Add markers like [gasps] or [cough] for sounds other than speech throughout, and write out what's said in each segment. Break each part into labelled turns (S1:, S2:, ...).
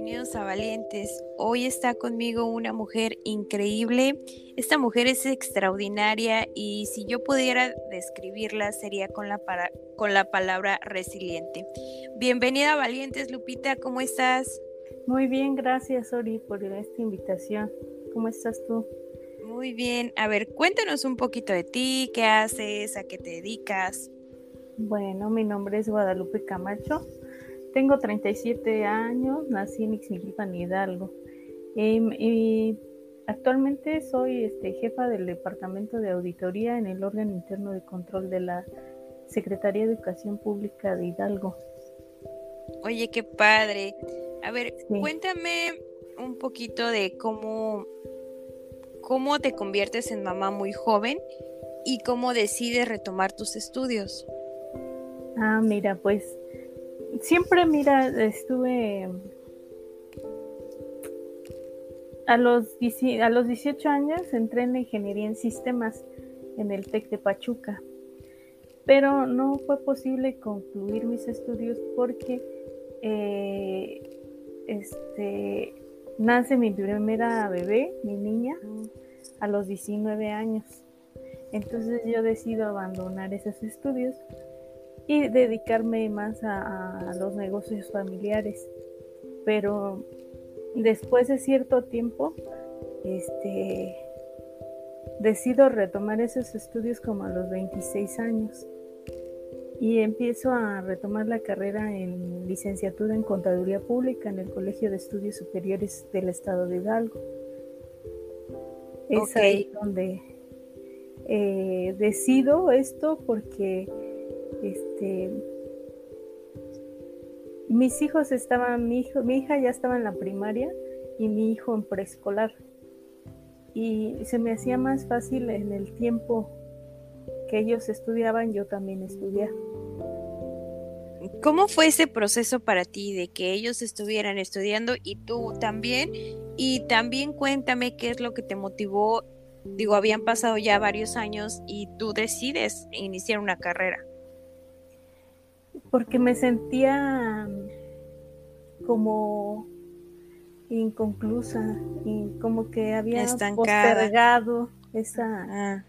S1: Bienvenidos a Valientes. Hoy está conmigo una mujer increíble. Esta mujer es extraordinaria y si yo pudiera describirla sería con la, con la palabra resiliente. Bienvenida a Valientes, Lupita, ¿cómo estás?
S2: Muy bien, gracias Ori por esta invitación. ¿Cómo estás tú?
S1: Muy bien. A ver, cuéntanos un poquito de ti, qué haces, a qué te dedicas.
S2: Bueno, mi nombre es Guadalupe Camacho. Tengo 37 años, nací en Ixmiquilpan, Hidalgo. Em, y actualmente soy este, jefa del Departamento de Auditoría en el órgano interno de control de la Secretaría de Educación Pública de Hidalgo.
S1: Oye, qué padre. A ver, cuéntame un poquito de cómo, cómo te conviertes en mamá muy joven y cómo decides retomar tus estudios.
S2: Ah, mira, pues siempre, mira, estuve a los, a los 18 años entré en ingeniería en sistemas en el TEC de Pachuca, pero no fue posible concluir mis estudios porque eh, este, nace mi primera bebé, mi niña, a los 19 años. Entonces yo decido abandonar esos estudios y dedicarme más a, los negocios familiares. Pero después de cierto tiempo, este, decido retomar esos estudios como a los 26 años y empiezo a retomar la carrera en licenciatura en Contaduría Pública en el Colegio de Estudios Superiores del Estado de Hidalgo. Es ahí donde eh, decido esto porque este, mis hijos estaban, mi, hijo, mi hija ya estaba en la primaria y mi hijo en preescolar. Y se me hacía más fácil en el tiempo que ellos estudiaban, yo también estudiar.
S1: ¿Cómo fue ese proceso para ti de que ellos estuvieran estudiando y tú también? Y también cuéntame qué es lo que te motivó. Digo, habían pasado ya varios años y tú decides iniciar una carrera
S2: porque me sentía como inconclusa y como que había postergado esa, ah.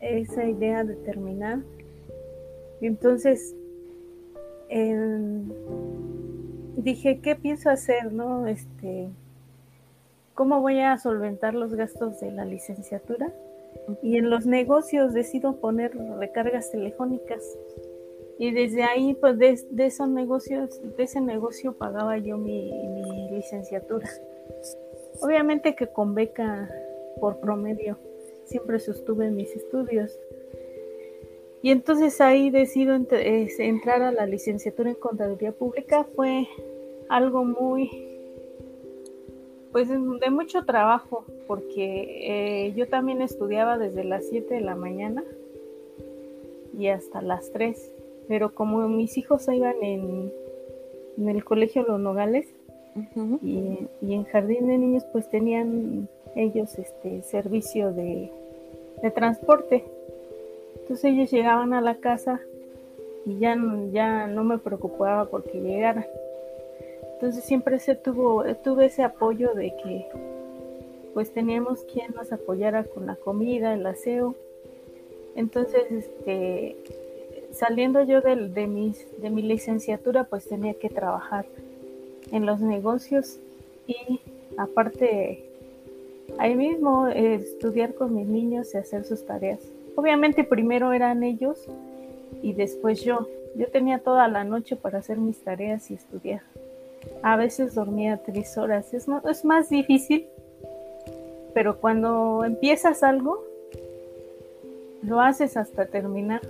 S2: esa idea de terminar. Entonces em, dije, ¿qué pienso hacer? ¿No? Este, ¿Cómo voy a solventar los gastos de la licenciatura? Y en los negocios decido poner recargas telefónicas y desde ahí, pues de, esos negocios, de ese negocio pagaba yo mi, licenciatura. Obviamente que con beca por promedio, siempre sostuve mis estudios. Y entonces ahí decido entrar a la licenciatura en Contaduría Pública. Fue algo muy, pues de mucho trabajo, porque eh, yo también estudiaba desde las 7 de la mañana y hasta las 3 pero como mis hijos iban en, en el colegio Los Nogales y, en Jardín de Niños, pues tenían ellos este servicio de, transporte. Entonces ellos llegaban a la casa y ya, ya no me preocupaba porque llegaran. Entonces siempre se tuvo, tuve ese apoyo de que pues teníamos quien nos apoyara con la comida, el aseo. Entonces, este, saliendo yo de, mi licenciatura, pues tenía que trabajar en los negocios y aparte ahí mismo estudiar con mis niños y hacer sus tareas. Obviamente primero eran ellos y después yo. Yo tenía toda la noche para hacer mis tareas y estudiar. A veces dormía tres horas. Es más difícil, pero cuando empiezas algo, lo haces hasta terminar.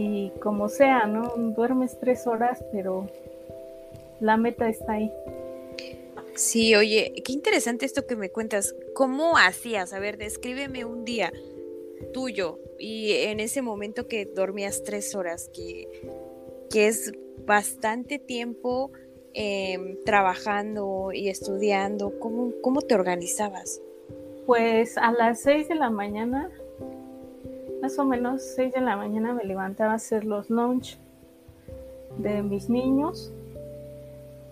S2: Y como sea, ¿no? Duermes tres horas, pero la meta está ahí.
S1: Sí, oye, qué interesante esto que me cuentas. ¿Cómo hacías? A ver, descríbeme un día tuyo y en ese momento que dormías tres horas, que, que es bastante tiempo em, trabajando y estudiando, ¿cómo, ¿cómo te organizabas?
S2: Pues a las seis de la mañana, más o menos seis de la mañana me levantaba a hacer los lunch de mis niños,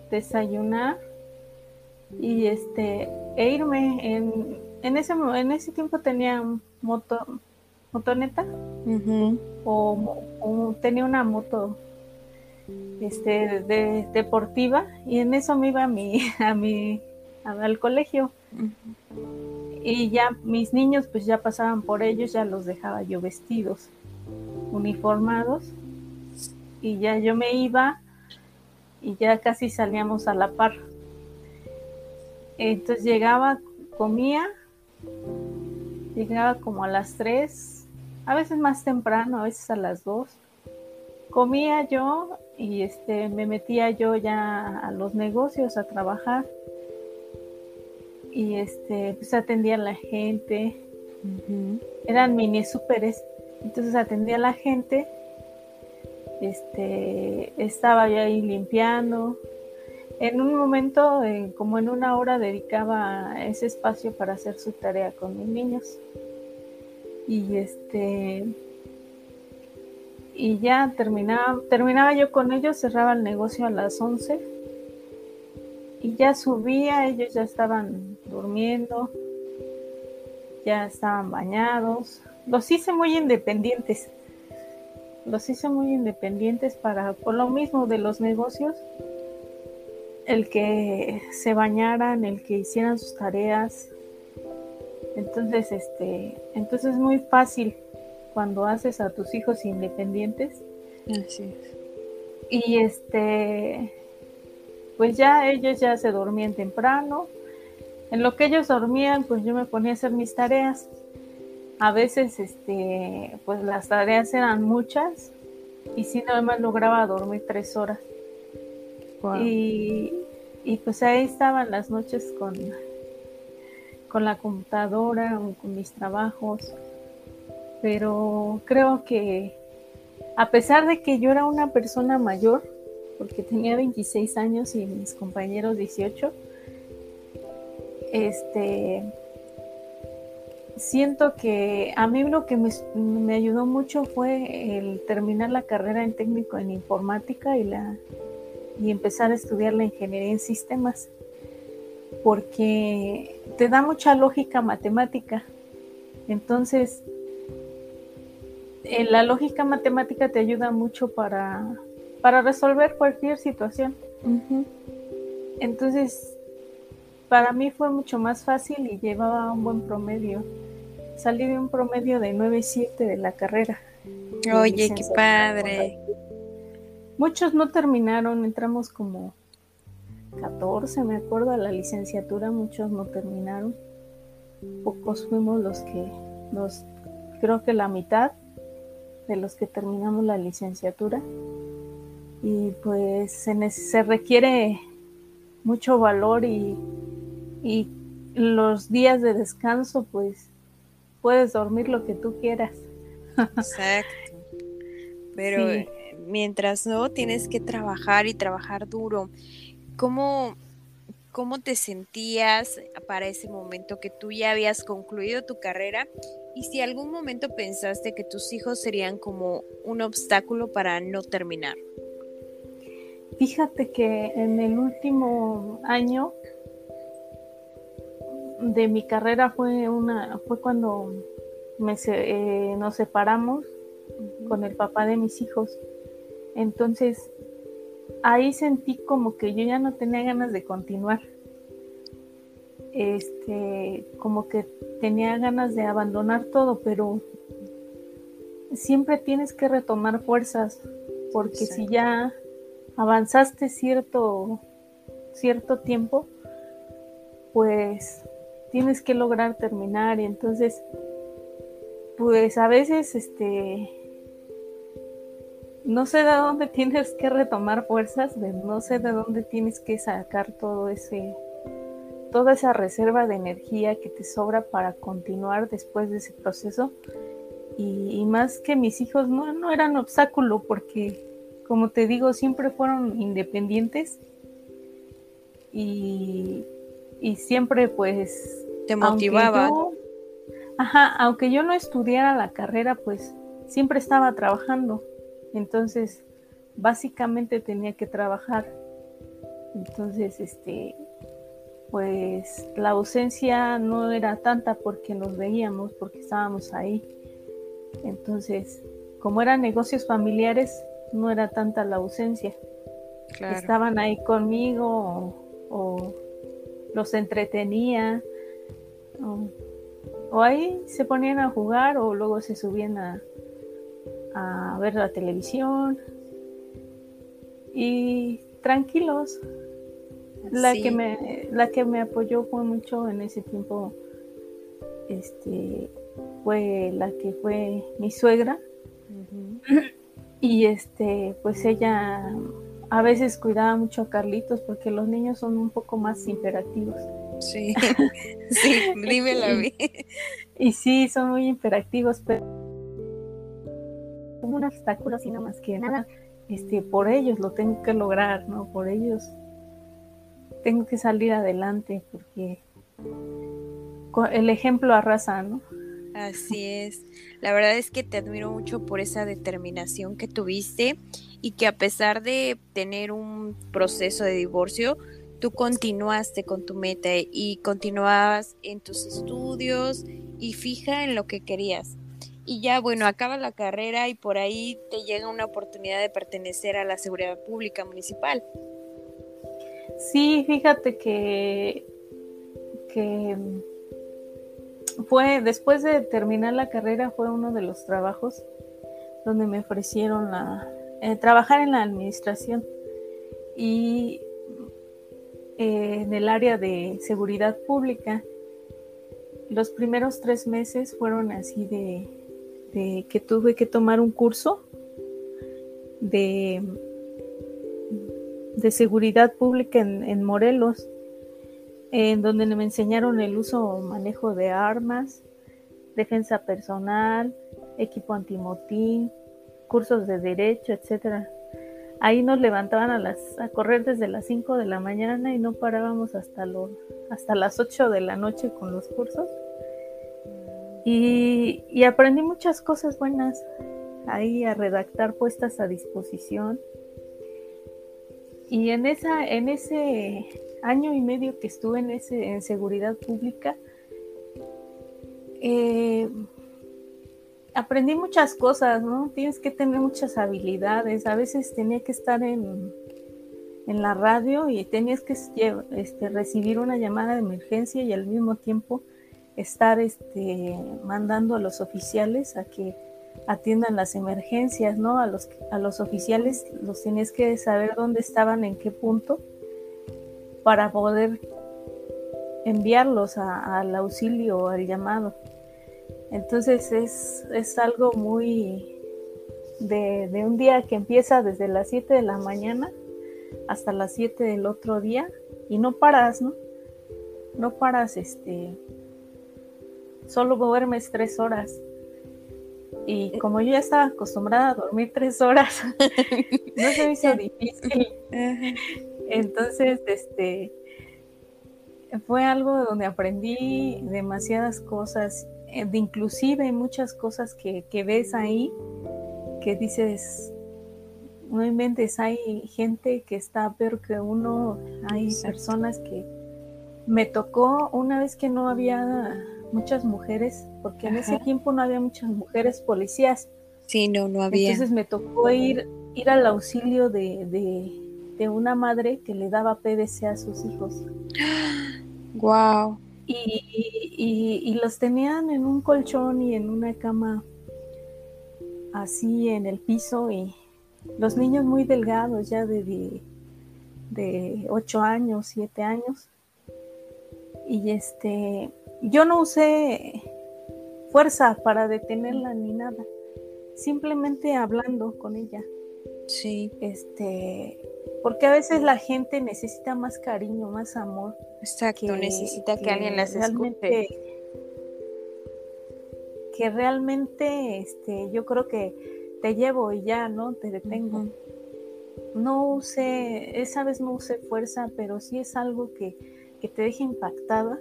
S2: desayunar y este e irme. En, en ese en ese tiempo tenía moto motoneta o, tenía una moto este de, deportiva y en eso me iba a mi [laughs] a mi al colegio y ya mis niños pues ya pasaban por ellos ya los dejaba yo vestidos uniformados y ya yo me iba y ya casi salíamos a la par entonces llegaba, comía, llegaba como a las 3, a veces más temprano, a veces a las 2. Comía yo y este me metía yo ya a los negocios a trabajar. Y este pues atendía a la gente. Eran mini súperes. Entonces atendía a la gente. Este estaba yo ahí limpiando, en un momento, eh, como en una hora, dedicaba ese espacio para hacer su tarea con mis niños. Y este y ya terminaba, terminaba yo con ellos, cerraba el negocio a las 11 y ya subía, ellos ya estaban durmiendo, ya estaban bañados. Los hice muy independientes. Los hice muy independientes para, por lo mismo de los negocios, el que se bañaran, el que hicieran sus tareas. Entonces, este, entonces es muy fácil cuando haces a tus hijos independientes. Así es. Y este, pues ya ellos ya se dormían temprano. En lo que ellos dormían, pues yo me ponía a hacer mis tareas. A veces, este, pues las tareas eran muchas y si nada más lograba dormir tres horas. Y, pues ahí estaban las noches con, con la computadora o con mis trabajos. Pero creo que a pesar de que yo era una persona mayor, porque tenía 26 años y mis compañeros 18, este, siento que a mí lo que me, me, ayudó mucho fue el terminar la carrera en técnico en informática y la y empezar a estudiar la ingeniería en sistemas, porque te da mucha lógica matemática. Entonces, la lógica matemática te ayuda mucho para, para resolver cualquier situación. Entonces, para mí fue mucho más fácil y llevaba un buen promedio. Salí de un promedio de 9.7 de la carrera.
S1: Oye, qué padre.
S2: Muchos no terminaron, entramos como 14, me acuerdo, a la licenciatura, muchos no terminaron. Pocos fuimos los que, los, creo que la mitad de los que terminamos la licenciatura. Y pues se, se requiere mucho valor y, y los días de descanso, pues puedes dormir lo que tú quieras.
S1: Exacto. Pero mientras no, tienes que trabajar y trabajar duro. ¿Cómo, ¿Cómo te sentías para ese momento que tú ya habías concluido tu carrera? Y si algún momento pensaste que tus hijos serían como un obstáculo para no terminar.
S2: Fíjate que en el último año de mi carrera fue una fue cuando me, eh, nos separamos con el papá de mis hijos. Entonces, ahí sentí como que yo ya no tenía ganas de continuar. Este, como que tenía ganas de abandonar todo, pero siempre tienes que retomar fuerzas, porque si ya avanzaste cierto, cierto tiempo, pues tienes que lograr terminar y entonces, pues a veces, este, no sé de dónde [laughs] tienes que retomar fuerzas, no sé de dónde tienes que sacar todo ese, toda esa reserva de energía que te sobra para continuar después de ese proceso. Y, más que mis hijos no, no eran obstáculo porque como te digo, siempre fueron independientes y, siempre pues...
S1: Te motivaba.
S2: ajá, aunque yo no estudiara la carrera, pues siempre estaba trabajando. Entonces, básicamente tenía que trabajar. Entonces, este, pues la ausencia no era tanta porque nos veíamos, porque estábamos ahí. Entonces, como eran negocios familiares, no era tanta la ausencia. Estaban ahí conmigo o, los entretenía o, ahí se ponían a jugar o luego se subían a, a ver la televisión y tranquilos. La que me la que me apoyó fue mucho en ese tiempo este fue la que fue mi suegra. Y este, pues ella a veces cuidaba mucho a Carlitos porque los niños son un poco más imperativos.
S1: Sí, [laughs] sí, dímelo a mí.
S2: Y sí, son muy imperativos, pero como un obstáculo, sino más que nada, este, por ellos lo tengo que lograr, ¿no? Por ellos tengo que salir adelante porque el ejemplo arrasa, ¿no?
S1: Así es. La verdad es que te admiro mucho por esa determinación que tuviste y que a pesar de tener un proceso de divorcio, tú continuaste con tu meta y continuabas en tus estudios y fija en lo que querías. Y ya, bueno, acaba la carrera y por ahí te llega una oportunidad de pertenecer a la seguridad pública municipal.
S2: Sí, fíjate que, que fue después de terminar la carrera fue uno de los trabajos donde me ofrecieron la, eh, trabajar en la administración y eh, en el área de seguridad pública. Los primeros tres meses fueron así de, que tuve que tomar un curso de, de seguridad pública en Morelos en donde me enseñaron el uso o manejo de armas, defensa personal, equipo antimotín, cursos de derecho, etcétera. Ahí nos levantaban a las a correr desde las 5 de la mañana y no parábamos hasta lo, hasta las 8 de la noche con los cursos. Y, aprendí muchas cosas buenas ahí a redactar puestas a disposición. Y en esa en ese año y medio que estuve en, ese, en seguridad pública, eh, aprendí muchas cosas, ¿no? Tienes que tener muchas habilidades. A veces tenía que estar en, en la radio y tenías que este, recibir una llamada de emergencia y al mismo tiempo estar este, mandando a los oficiales a que atiendan las emergencias, ¿no? A los, a los oficiales los tenías que saber dónde estaban, en qué punto para poder enviarlos al auxilio o al llamado. Entonces es, algo muy de, un día que empieza desde las 7 de la mañana hasta las 7 del otro día y no paras, ¿no? No paras, este, solo duermes tres horas. Y como yo ya estaba acostumbrada a dormir tres horas, [laughs] no se me hizo difícil. Entonces, este, fue algo donde aprendí demasiadas cosas, de inclusive muchas cosas que, ves ahí, que dices, no inventes, hay gente que está peor que uno, hay personas que me tocó una vez que no había muchas mujeres, porque en ese tiempo no había muchas mujeres policías.
S1: Sí, no, no había.
S2: Entonces me tocó ir, ir al auxilio de de una madre que le daba PVC a sus hijos. [gasps]
S1: Wow.
S2: Y, los tenían en un colchón y en una cama así en el piso y los niños muy delgados ya de, de, 8 años, 7 años. Y este, yo no usé fuerza para detenerla ni nada, simplemente hablando con ella.
S1: Sí.
S2: Este, porque a veces la gente necesita más cariño, más amor.
S1: Exacto, necesita que, alguien las escuche.
S2: Que realmente, este, yo creo que te llevo y ya, ¿no? Te detengo. No use, esa vez no use fuerza, pero sí es algo que, que te deja impactada,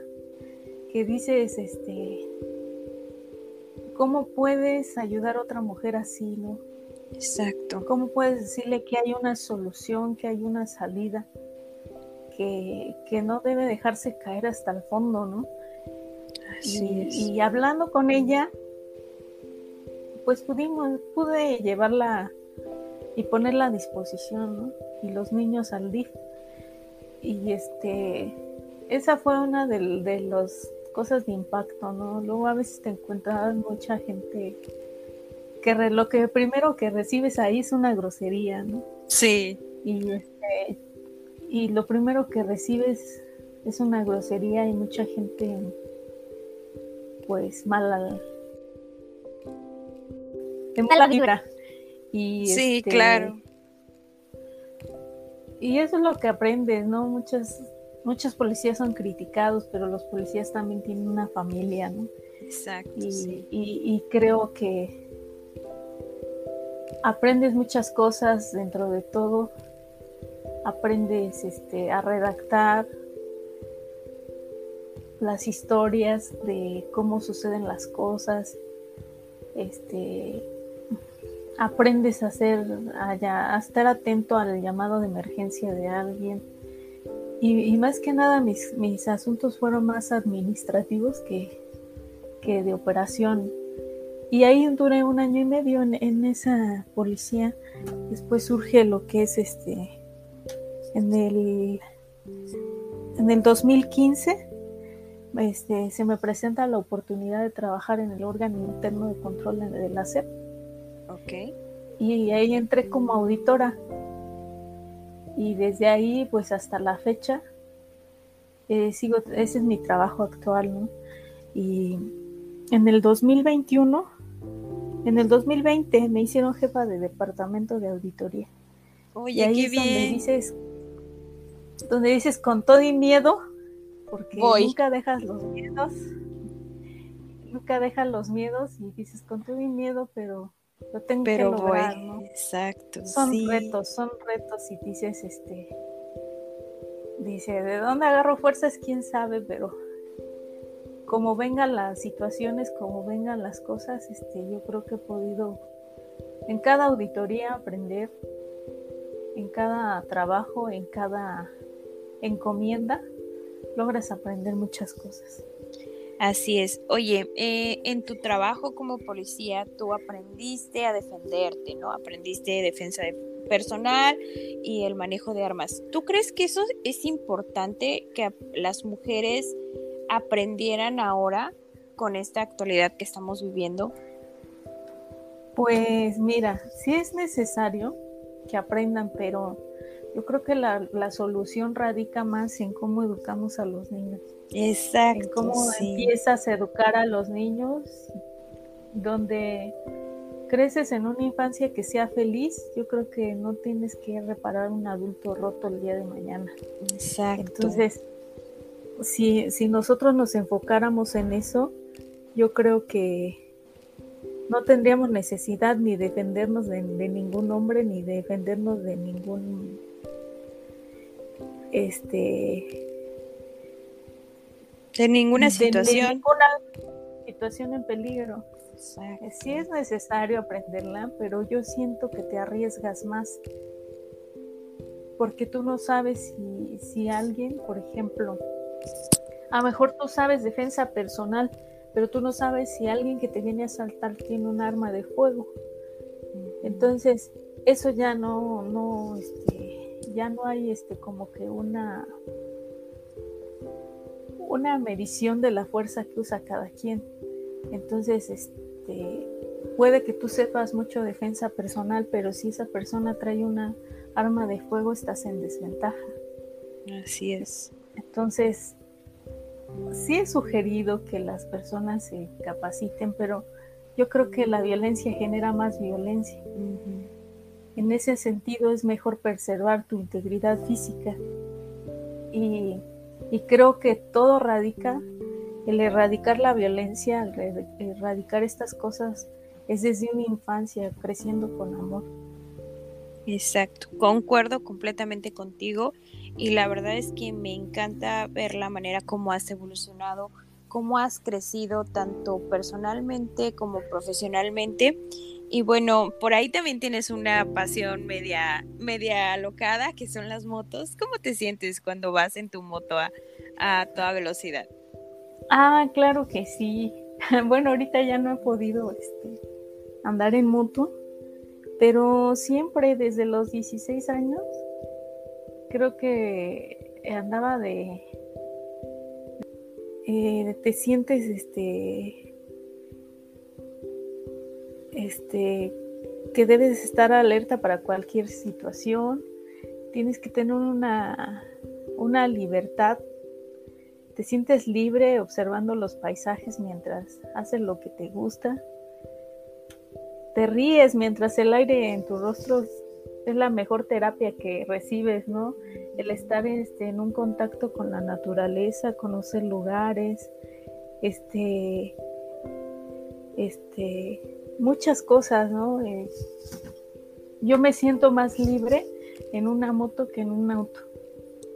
S2: que dices, este, ¿cómo puedes ayudar a otra mujer así, no?
S1: Exacto.
S2: ¿Cómo puedes decirle que hay una solución, que hay una salida, que, no debe dejarse caer hasta el fondo, ¿no?
S1: Así
S2: y, y hablando con ella, pues pudimos, pude llevarla y ponerla a disposición, ¿no? Y los niños al DIF. Y este, esa fue una de, de las cosas de impacto, ¿no? Luego a veces te encuentras mucha gente que lo que primero que recibes ahí es una grosería, ¿no?
S1: Sí.
S2: Y este, y lo primero que recibes es una grosería y mucha gente pues mala
S1: y sí, este, claro.
S2: Y eso es lo que aprendes, ¿no? Muchas, muchos policías son criticados, pero los policías también tienen una familia, ¿no?
S1: Exacto.
S2: Y, y, creo que aprendes muchas cosas dentro de todo. Aprendes este, a redactar las historias de cómo suceden las cosas. Este, aprendes a hacer allá, a estar atento al llamado de emergencia de alguien. Y, más que nada mis, mis, asuntos fueron más administrativos que, que, de operación. Y ahí duré un año y medio en, esa policía. Después surge lo que es este, en el, en el 2015, este, se me presenta la oportunidad de trabajar en el órgano interno de control de la SEP
S1: Ok.
S2: Y ahí entré como auditora. Y desde ahí, pues hasta la fecha, eh, sigo, ese es mi trabajo actual, ¿no? Y en el 2021, en el 2020 me hicieron jefa de departamento de auditoría.
S1: Oye, y ahí es
S2: donde dices, donde dices con todo y miedo, porque nunca dejas los miedos, nunca dejas los miedos y dices con todo y miedo, pero lo tengo Pero que lograr, ¿no?
S1: Exacto.
S2: Son retos, son retos y dices, este, dice, ¿de dónde agarro fuerzas? Quién sabe, pero como vengan las situaciones, como vengan las cosas, este, yo creo que he podido en cada auditoría aprender, en cada trabajo, en cada encomienda, logras aprender muchas cosas.
S1: Así es. Oye, eh, en tu trabajo como policía, tú aprendiste a defenderte, ¿no? Aprendiste defensa de personal y el manejo de armas. ¿Tú crees que eso es importante que las mujeres aprendieran ahora con esta actualidad que estamos viviendo?
S2: Pues mira, sí es necesario que aprendan, pero yo creo que la, la solución radica más en cómo educamos a los niños.
S1: Exacto.
S2: cómo empiezas a educar a los niños, donde creces en una infancia que sea feliz, yo creo que no tienes que reparar un adulto roto el día de mañana.
S1: Exacto.
S2: Entonces, si, si nosotros nos enfocáramos en eso, yo creo que no tendríamos necesidad ni defendernos de, de ningún hombre, ni defendernos de ningún este
S1: de ninguna situación.
S2: ninguna situación en peligro. Sí es necesario aprenderla, pero yo siento que te arriesgas más. Porque tú no sabes si, si alguien, por ejemplo, a lo mejor tú sabes defensa personal, pero tú no sabes si alguien que te viene a asaltar tiene un arma de fuego. Entonces, eso ya no, no, este, ya no hay este como que una una medición de la fuerza que usa cada quien. Entonces, este, puede que tú sepas mucho defensa personal, pero si esa persona trae una arma de fuego, estás en desventaja.
S1: Así es.
S2: Entonces, sí he sugerido que las personas se capaciten, pero yo creo que la violencia genera más violencia. En ese sentido es mejor preservar tu integridad física. Y, creo que todo radica, el erradicar la violencia, el erradicar estas cosas, es desde una infancia, creciendo con amor.
S1: Exacto, concuerdo completamente contigo y la verdad es que me encanta ver la manera como has evolucionado, cómo has crecido tanto personalmente como profesionalmente. Y bueno, por ahí también tienes una pasión media, media alocada, que son las motos. ¿Cómo te sientes cuando vas en tu moto a, a toda velocidad?
S2: Ah, claro que sí. [laughs] Bueno, ahorita ya no he podido este, andar en moto, pero siempre desde los 16 años creo que andaba de... Eh, te sientes este... Este... que debes estar alerta para cualquier situación. Tienes que tener una, una libertad. Te sientes libre observando los paisajes mientras haces lo que te gusta te ríes mientras el aire en tu rostro es la mejor terapia que recibes, ¿no? El estar este, en un contacto con la naturaleza, conocer lugares, este, este, muchas cosas, ¿no? Eh, yo me siento más libre en una moto que en un auto.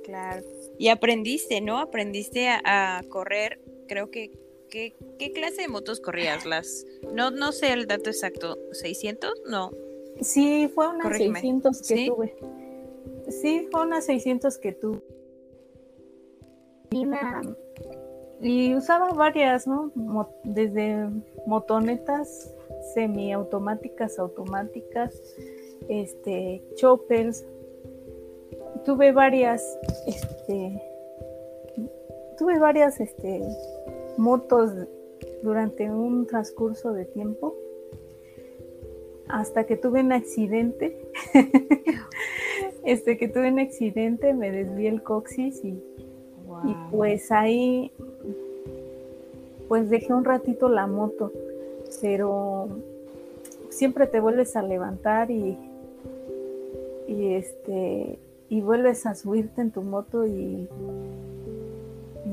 S1: Claro. Y aprendiste, ¿no? Aprendiste a correr, creo que ¿Qué, clase de motos corrías? Las, no, no sé el dato exacto, ¿600? No.
S2: Sí, fue unas 600 que tuve. Sí, fue unas 600 que tuve. Y, usaba varias, ¿no? desde motonetas semiautomáticas, automáticas, este, choppers. Tuve varias, este, tuve varias, este, motos durante un transcurso de tiempo hasta que tuve un accidente. [laughs] este que tuve un accidente, me desvié el coxis y, y, pues ahí pues dejé un ratito la moto, pero siempre te vuelves a levantar y, y este y vuelves a subirte en tu moto y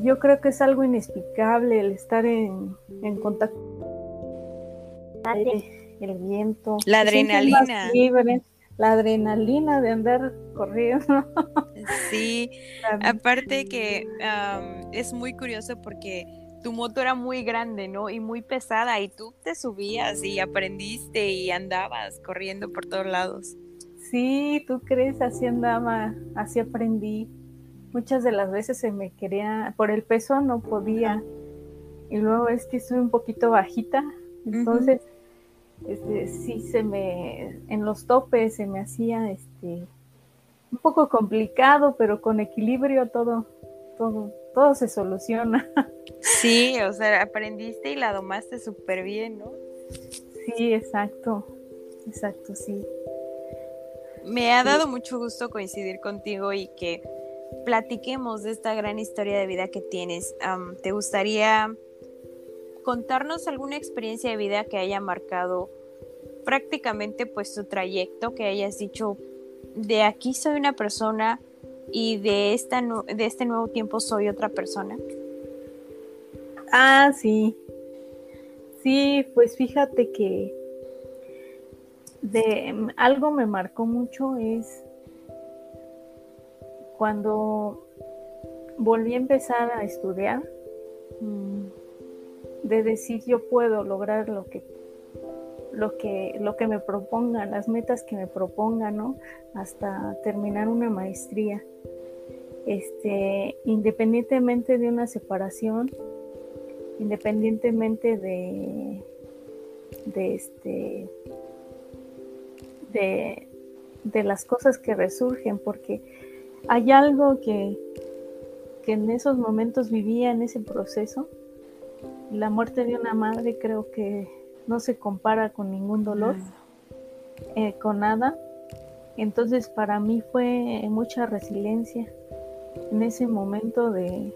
S2: yo creo que es algo inexplicable el estar en, contacto el viento,
S1: la adrenalina,
S2: la adrenalina de andar corriendo.
S1: Sí, [laughs] aparte que es muy curioso porque tu moto era muy grande, ¿no? Y muy pesada y tú te subías y aprendiste y andabas corriendo por todos lados.
S2: Sí, tú crees, así andaba, así aprendí muchas de las veces se me quería, por el peso no podía. Y luego es que estoy un poquito bajita, entonces este, sí se me, en los topes se me hacía este un poco complicado, pero con equilibrio todo, todo, todo se soluciona. [laughs]
S1: Sí, o sea, aprendiste y la domaste súper bien, ¿no?
S2: Sí, exacto, exacto, sí.
S1: Me ha dado mucho gusto coincidir contigo y que platiquemos de esta gran historia de vida que tienes. ¿Te gustaría contarnos alguna experiencia de vida que haya marcado prácticamente pues tu trayecto, que hayas dicho, de aquí soy una persona y de, esta, de este nuevo tiempo soy otra persona?
S2: Ah, sí. Sí, pues fíjate que de algo me marcó mucho es cuando volví a empezar a estudiar, mm, de decir yo puedo lograr lo que lo que lo que me propongan, las metas que me propongan, ¿no? Hasta terminar una maestría. Este, independientemente de una separación, independientemente de de este de, de las cosas que resurgen, porque hay algo que, que en esos momentos vivía en ese proceso. La muerte de una madre creo que no se compara con ningún dolor, eh, con nada. Entonces para mí fue mucha resiliencia en ese momento de,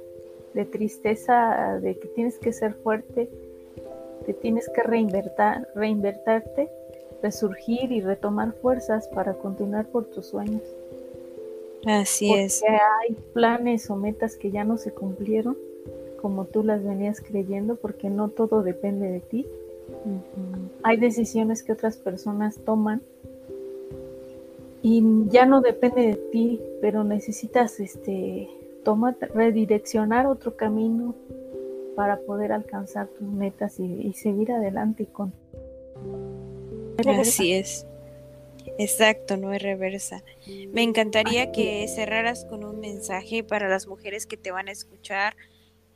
S2: de tristeza, de que tienes que ser fuerte, te tienes que reinvertar, reinvertarte, resurgir y retomar fuerzas para continuar por tus sueños.
S1: Así
S2: Porque
S1: es.
S2: Hay planes o metas que ya no se cumplieron como tú las venías creyendo, porque no todo depende de ti. Hay decisiones que otras personas toman y ya no depende de ti, pero necesitas este tomar, redireccionar otro camino para poder alcanzar tus metas y, seguir adelante con.
S1: Así es. Exacto, no es reversa. Me encantaría que cerraras con un mensaje para las mujeres que te van a escuchar,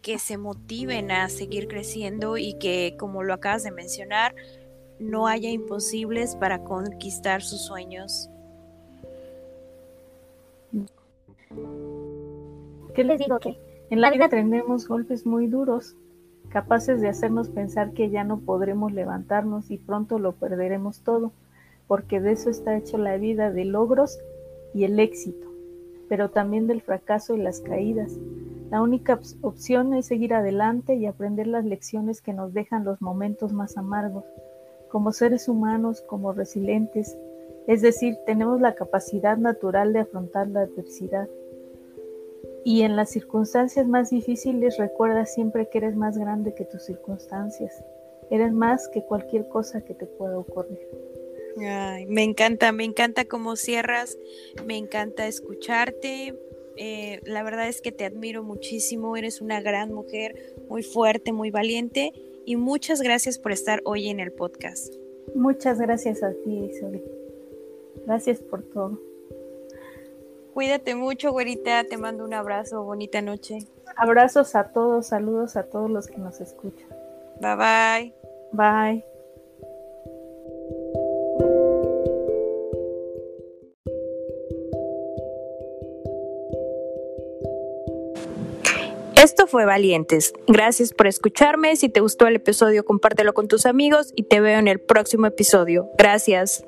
S1: que se motiven a seguir creciendo y que, como lo acabas de mencionar, no haya imposibles para conquistar sus sueños.
S2: ¿Qué les digo? Que en la vida tenemos golpes muy duros, capaces de hacernos pensar que ya no podremos levantarnos y pronto lo perderemos todo, porque de eso está hecho la vida, de logros y el éxito, pero también del fracaso y las caídas. La única opción es seguir adelante y aprender las lecciones que nos dejan los momentos más amargos. Como seres humanos, como resilientes, es decir, tenemos la capacidad natural de afrontar la adversidad y en las circunstancias más difíciles recuerda siempre que eres más grande que tus circunstancias. Eres más que cualquier cosa que te pueda ocurrir.
S1: me encanta, me encanta cómo cierras, me encanta escucharte. Eh, la verdad es que te admiro muchísimo, eres una gran mujer, muy fuerte, muy valiente y muchas gracias por estar hoy en el podcast.
S2: Muchas gracias a ti, Isabel. Gracias por todo.
S1: Cuídate mucho, güerita. Te mando un abrazo. Bonita noche.
S2: Abrazos a todos. Saludos a todos los que nos escuchan.
S1: Bye bye.
S2: Bye.
S1: Esto fue Valientes. Gracias por escucharme. Si te gustó el episodio, compártelo con tus amigos y te veo en el próximo episodio. Gracias.